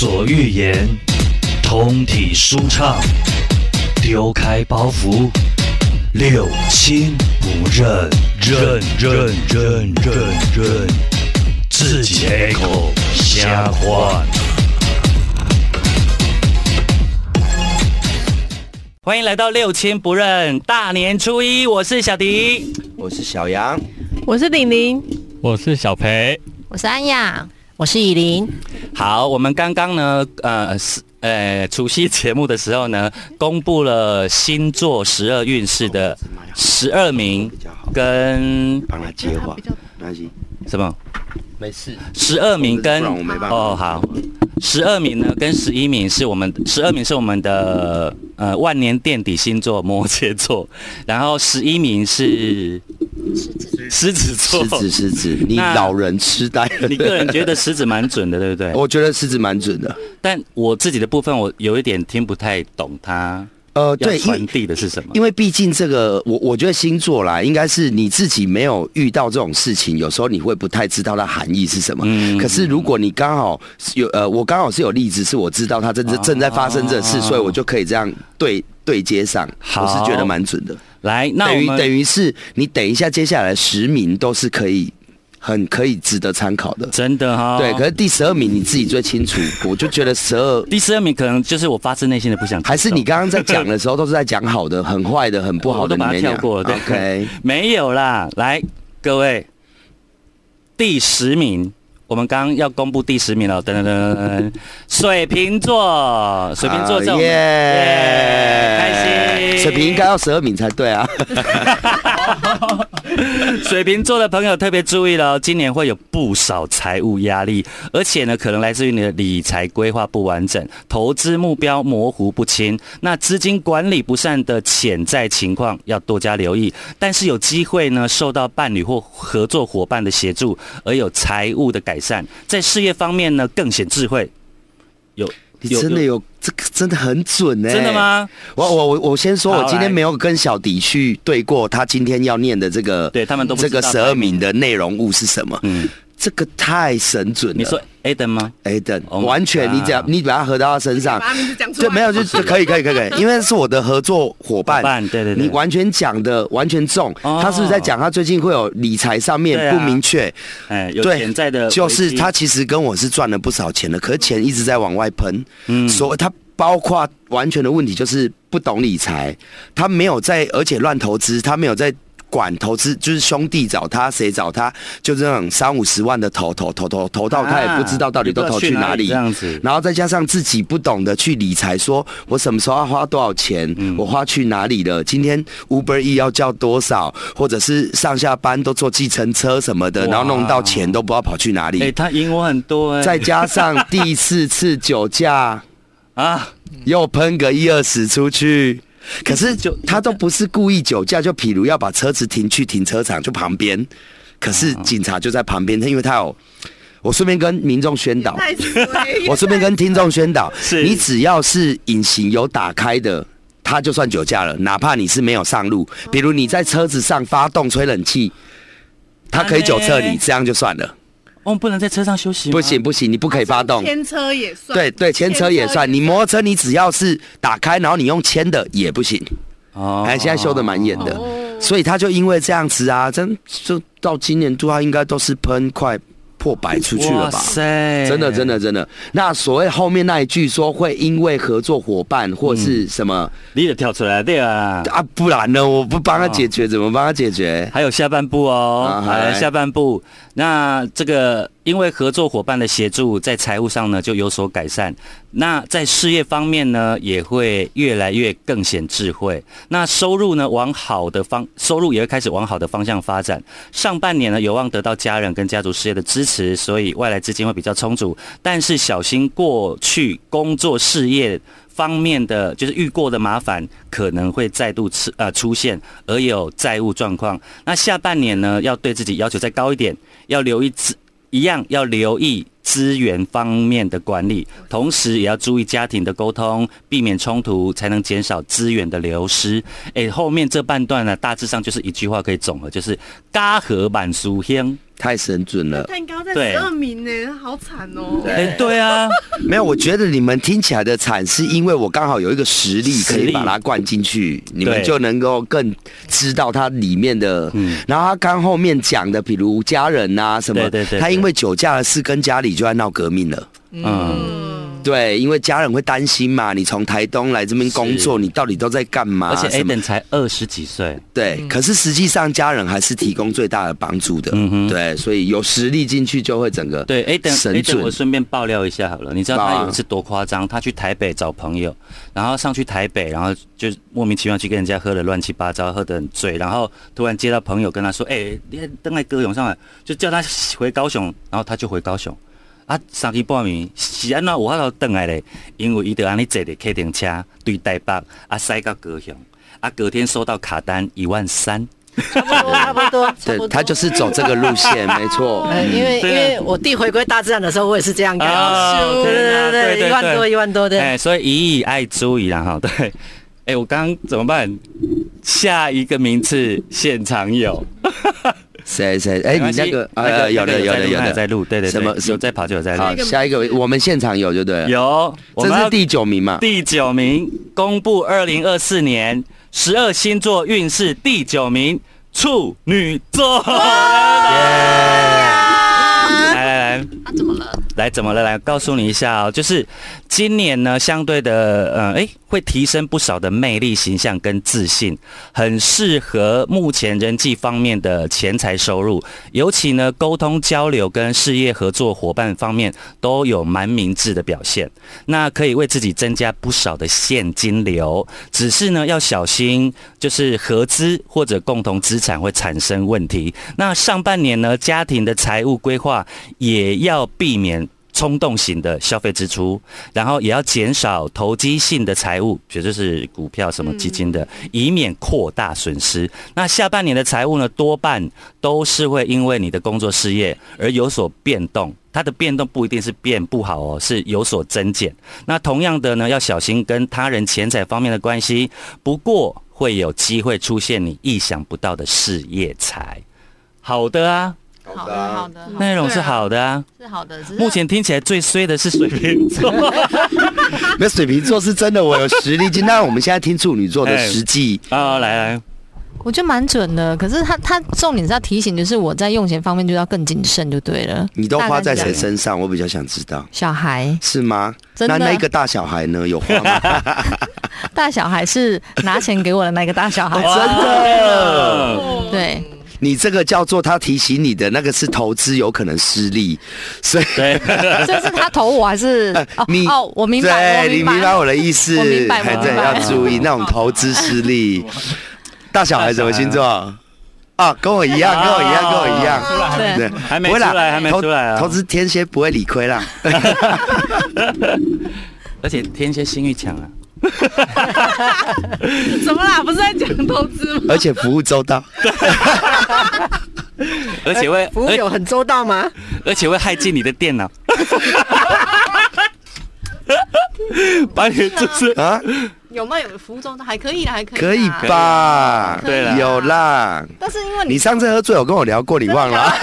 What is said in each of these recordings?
所欲言，通体舒畅，丢开包袱，六亲不认，认认认认认，自己开口瞎话。欢迎来到六亲不认大年初一，我是小迪，我是小杨，我是玲玲，我是小培，我是安雅，我是以琳。好，我们刚刚呢，呃，是呃，除夕节目的时候呢，公布了星座十二运势的十二名跟帮他接话，什么？没事。十二名跟哦好，十二名呢跟十一名是我们十二名是我们的呃万年垫底星座摩羯座，然后十一名是狮子座。狮子，狮子，你老人痴呆了。你个人觉得狮子蛮准的，对不对？我觉得狮子蛮准的。但我自己的部分，我有一点听不太懂它呃，对，因传递的是什么。因为毕竟这个，我我觉得星座啦，应该是你自己没有遇到这种事情，有时候你会不太知道它含义是什么。嗯可是如果你刚好有呃，我刚好是有例子，是我知道它正正正在发生这事，哦所以我就可以这样对对接上。好我是觉得蛮准的。来，那等于等于是你等一下接下来十名都是可以很可以值得参考的。真的哈、对，可是第十二名你自己最清楚，我就觉得十二 第十二名可能就是我发自内心的不想，还是你刚刚在讲的时候都是在讲好的，很坏的，很不好的，我都把它你没讲跳过 OK，没有啦。来，各位，第十名，我们刚刚要公布第十名了。噔噔噔噔噔，水瓶座，水瓶座耶开心。水瓶应该要十二名才对啊。水瓶座的朋友特别注意了哦，今年会有不少财务压力，而且呢，可能来自于你的理财规划不完整、投资目标模糊不清，那资金管理不善的潜在情况要多加留意。但是有机会呢，受到伴侣或合作伙伴的协助，而有财务的改善，在事业方面呢更显智慧。有你真的有这个真的很准呢、真的？吗？我我我我先说，我今天没有跟小迪去对过他今天要念的这个，对他们都不这知道个十二名的内容物是什么。嗯，这个太神准了。你说 Aden 吗？Aden，Oh 完全你只要你把它合到他身上把，名字讲出就来。没有就就可以可以可以可以，因为是我的合作伙伴。伴对对对你完全讲的完全中，哦他是不是在讲他最近会有理财上面不明确？哎，有潜在的，就是他其实跟我是赚了不少钱的，可是钱一直在往外喷，嗯所以他包括完全的问题就是不懂理财，他没有在，而且乱投资，他没有在。管投资就是兄弟找他，谁找他，就这种三五十万的投投投投投到他也不知道到底都投去哪里，这样子。然后再加上自己不懂得去理财，说我什么时候要花多少钱，嗯我花去哪里了？今天 Uber E 要叫多少，或者是上下班都坐计程车什么的，然后弄到钱都不知道跑去哪里。哎、他赢我很多哎、再加上第四次酒驾，啊，又喷个一二十出去。可是就他都不是故意酒驾，就譬如要把车子停去停车场就旁边，可是警察就在旁边，因为他有。我顺便跟民众宣导，我顺便跟听众宣导，你只要是隐形有打开的，他就算酒驾了，哪怕你是没有上路，比如你在车子上发动吹冷气，他可以酒测你，这样就算了。我们不能在车上休息吗不行，不行，你不可以发动。牵车也算。对对，牵车也算。你摩托车你只要是打开，然后你用牵的也不行。哦哎，现在修的蛮严的，哦所以他就因为这样子啊，真就到今年度他应该都是喷快破百出去了哇吧？塞，真的，真的，真的。那所谓后面那一句说会因为合作伙伴或是什么、你也跳出来对啊。啊，不然呢？我不帮他解决，怎么帮他解决？还有下半部哦，啊好来来下半部。那这个因为合作伙伴的协助，在财务上呢就有所改善。那在事业方面呢，也会越来越更显智慧。那收入呢，往好的方，收入也会开始往好的方向发展。上半年呢，有望得到家人跟家族事业的支持，所以外来资金会比较充足。但是小心过去工作事业。方面的就是遇过的麻烦可能会再度出呃出现，而有债务状况。那下半年呢，要对自己要求再高一点，要留意资一样要留意资源方面的管理，同时也要注意家庭的沟通，避免冲突，才能减少资源的流失。诶，后面这半段呢，大致上就是一句话可以总和，就是“家和满书香”。太神准了。蛋糕在对十二名呢，好惨哦。哎，对啊，没有，我觉得你们听起来的惨，是因为我刚好有一个实力可以把它灌进去，你们就能够更知道它里面的。嗯然后他刚后面讲的，比如家人啊、什么，对对对对他因为酒驾的事跟家里就在闹革命了。嗯，嗯，对，因为家人会担心嘛，你从台东来这边工作，你到底都在干嘛？而且 Aden 才二十几岁，对，可是实际上家人还是提供最大的帮助的。嗯哼对，所以有实力进去就会整个对，Aden 神准我顺便爆料一下好了，你知道他有一次多夸张？他去台北找朋友，然后上去台北，然后就莫名其妙去跟人家喝的乱七八糟，喝得很醉，然后突然接到朋友跟他说：“哎、你登来歌咏上来，就叫他回高雄，然后他就回高雄。啊，三更半暝是安怎有法度登来嘞？因为伊就安尼坐着客停车对台北啊塞到高雄，啊隔天收到卡单一万三。差不多，差不多，对。他就是走这个路线，没错。呃，因为因为我弟回归大自然的时候，我也是这样干。啊对对对对，一万多一万多的哎、的。所以一亿爱猪一样哈，对。哎、我刚刚怎么办？下一个名次现场有，谁谁？哎，你那个那呃，有的有的有的，在录，对对对，什么有在跑就有在好，录，下一个我们现场有就对了。，有，这是第九名嘛？第九名，公布二零二四年十二星座运势第九名，处女座。来来来，啊，怎么了？来，怎么了？来告诉你一下哦，就是今年呢，相对的，呃，哎，会提升不少的魅力、形象跟自信，很适合目前人际方面的钱财收入，尤其呢，沟通交流跟事业合作伙伴方面都有蛮明智的表现，那可以为自己增加不少的现金流，只是呢，要小心，就是合资或者共同资产会产生问题。那上半年呢，家庭的财务规划也要避免冲动型的消费支出，然后也要减少投机性的财务，也就是股票、什么基金的，以免扩大损失。那下半年的财务呢，多半都是会因为你的工作事业而有所变动。它的变动不一定是变不好哦，是有所增减。那同样的呢，要小心跟他人钱财方面的关系，不过会有机会出现你意想不到的事业财。好的啊，好的，好的，内容是好的啊。是好的。目前听起来最衰的是水瓶座，那水瓶座是真的，我有实力进。那我们现在听处女座的实际，啊，来来，我觉得蛮准的，可是他他重点是要提醒，就是我在用钱方面就要更谨慎就对了。你都花在谁？身上？我比较想知道，小孩，是吗？真的那那个大小孩呢？有花吗？大小孩是拿钱给我的那个大小孩，真的。哦，对，你这个叫做他提醒你的那个是投资有可能失利，所以对，这是他投我还是？哦你哦，我明白，你明白我的意思，我明白我哎对，明白要注意那种投资失利。大小孩什么星座？啊，跟我一样，跟我一样，跟我一样。对对，还没出来还没投出来啊投资天蝎不会理亏啦。而且天蝎性欲强啊，怎么啦？不是在讲投资吗？而且服务周到。而且会服务有很周到吗？而且会害进你的电脑，把你就是啊，有吗？有服务中还可以啦，还可以，可以吧？对了有啦。但是因为你你上次喝醉有跟我聊过，你忘了？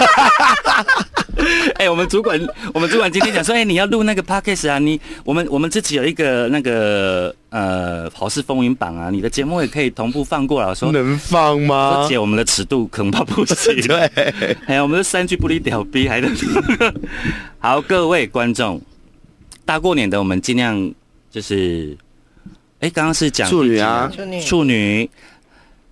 哎、我们主管，我们主管今天讲说，哎、你要录那个 podcast 啊，你我们我们自己有一个那个呃好事风云榜啊，你的节目也可以同步放过来。我说，能放吗说？姐，我们的尺度恐怕不行。对，哎呀，我们是三句不离屌逼，还能好，各位观众，大过年的，我们尽量就是，哎，刚刚是讲处女啊处女。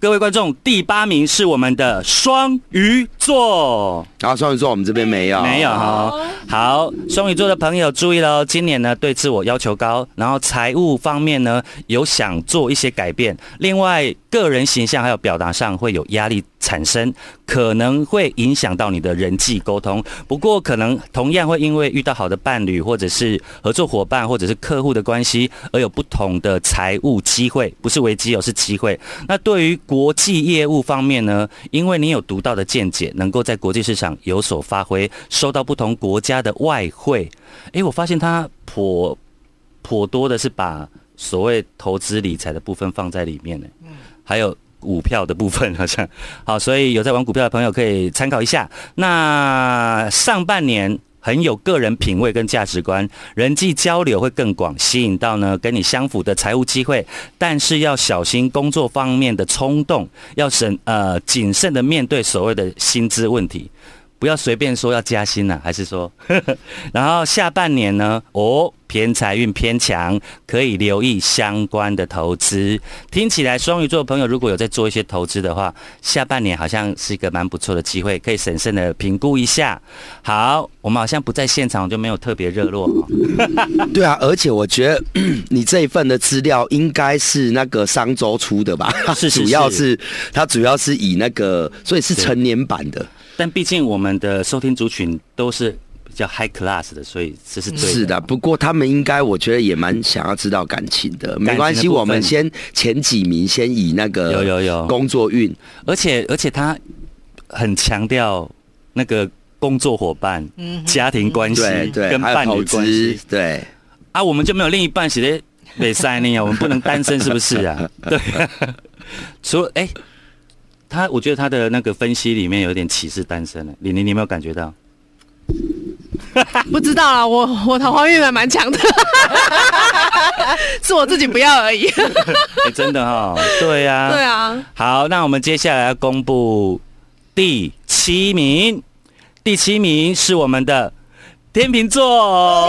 各位观众，第八名是我们的双鱼座。然后双鱼座我们这边没有，没有哈。好，双鱼座的朋友注意喽，今年呢对自我要求高，然后财务方面呢有想做一些改变，另外个人形象还有表达上会有压力产生，可能会影响到你的人际沟通。不过可能同样会因为遇到好的伴侣，或者是合作伙伴，或者是客户的关系，而有不同的财务机会，不是危机哦，是机会。那对于国际业务方面呢，因为你有独到的见解，能够在国际市场有所发挥，收到不同国家的外汇。诶，我发现他颇颇多的是把所谓投资理财的部分放在里面呢，还有股票的部分，好像好，所以有在玩股票的朋友可以参考一下。那上半年。很有个人品味跟价值观，人际交流会更广，吸引到呢跟你相符的财务机会。但是要小心工作方面的冲动，要审呃谨慎的面对所谓的薪资问题。不要随便说要加薪了，还是说，然后下半年呢？哦，偏财运偏强，可以留意相关的投资。听起来双鱼座的朋友如果有在做一些投资的话，下半年好像是一个蛮不错的机会，可以审慎的评估一下。好，我们好像不在现场，就没有特别热络哦。对啊，而且我觉得你这一份的资料应该是那个商周出的吧？是是 主要是它主要是以那个，所以是成年版的。但毕竟我们的收听族群都是比较 high class 的，所以这是对的。是的，不过他们应该我觉得也蛮想要知道感情的。没关系，我们先前几名先以那个有有有工作运，而且而且他很强调那个工作伙伴、家庭关系跟伴侣关系。对啊，我们就没有另一半，写的没塞你啊，我们不能单身是不是啊？对，除了哎。他，我觉得他的那个分析里面有点歧视单身了。李宁，你有没有感觉到？不知道啊，我我桃花运还蛮强的，是我自己不要而已。真的哈，对呀，对啊。好，那我们接下来要公布第七名，第七名是我们的天秤座，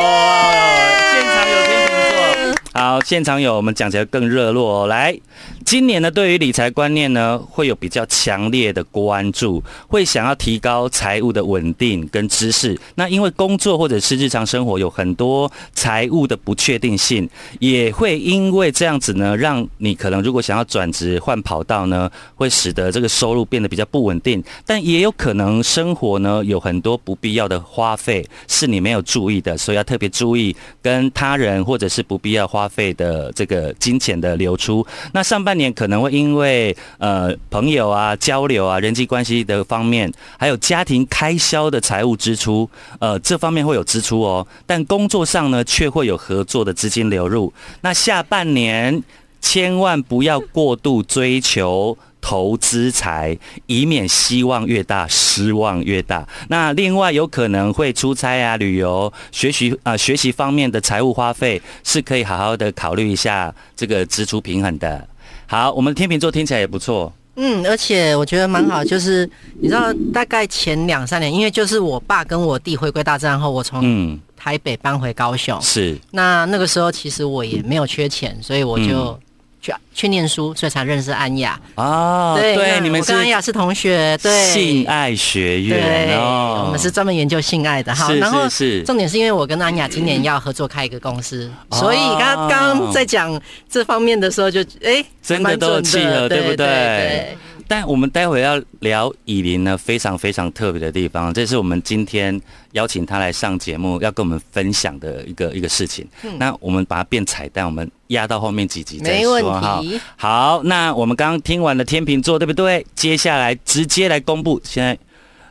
现场有，我们讲起来更热络。哦来。今年呢，对于理财观念呢，会有比较强烈的关注，会想要提高财务的稳定跟知识。那因为工作或者是日常生活有很多财务的不确定性，也会因为这样子呢，让你可能如果想要转职换跑道呢，会使得这个收入变得比较不稳定。但也有可能生活呢有很多不必要的花费是你没有注意的，所以要特别注意跟他人或者是不必要花费的这个金钱的流出。那上半年可能会因为呃朋友啊交流啊人际关系的方面，还有家庭开销的财务支出，呃这方面会有支出哦。但工作上呢，却会有合作的资金流入。那下半年千万不要过度追求投资财，以免希望越大失望越大。那另外有可能会出差啊、旅游、学习啊、学习方面的财务花费，是可以好好的考虑一下这个支出平衡的。好，我们天秤座听起来也不错。嗯，而且我觉得蛮好，就是你知道，大概前两三年，因为就是我爸跟我弟回归大战后，我从台北搬回高雄。是。那那个时候其实我也没有缺钱，所以我就。去去念书，所以才认识安雅哦。对，你们跟安雅是同学，对，性爱学院哦，我们是专门研究性爱的。哈，然后是重点是因为我跟安雅今年要合作开一个公司，所以刚刚在讲这方面的时候，就哎，真的都契合，对不对？但我们待会要聊以琳呢，非常非常特别的地方，这是我们今天邀请他来上节目，要跟我们分享的一个一个事情。那我们把它变彩蛋，我们压到后面几集再说哈。好，那我们刚刚听完了天秤座，对不对？接下来直接来公布。现在，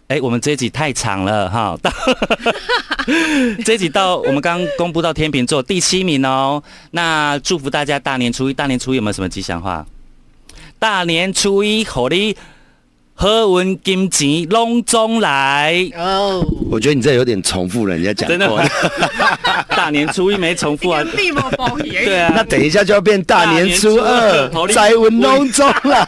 哎，我们这一集太长了哈，到 这一集到我们刚公布到天秤座第七名哦。那祝福大家大年初一，大年初一有没有什么吉祥话？大年初一，贺你喝完金钱隆中来哦！我觉得你这有点重复人家讲过。大年初一没重复啊？对啊，那等一下就要变大年初二，财运隆中来。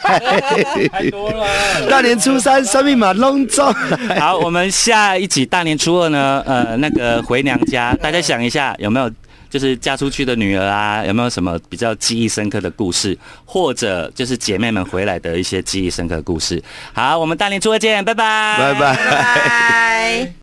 太多了。大年初三，生命马隆中。好，我们下一集大年初二呢？呃，那个回娘家，大家想一下有没有？就是嫁出去的女儿啊，有没有什么比较记忆深刻的故事，或者就是姐妹们回来的一些记忆深刻的故事？好，我们大年初二见，拜拜，拜拜。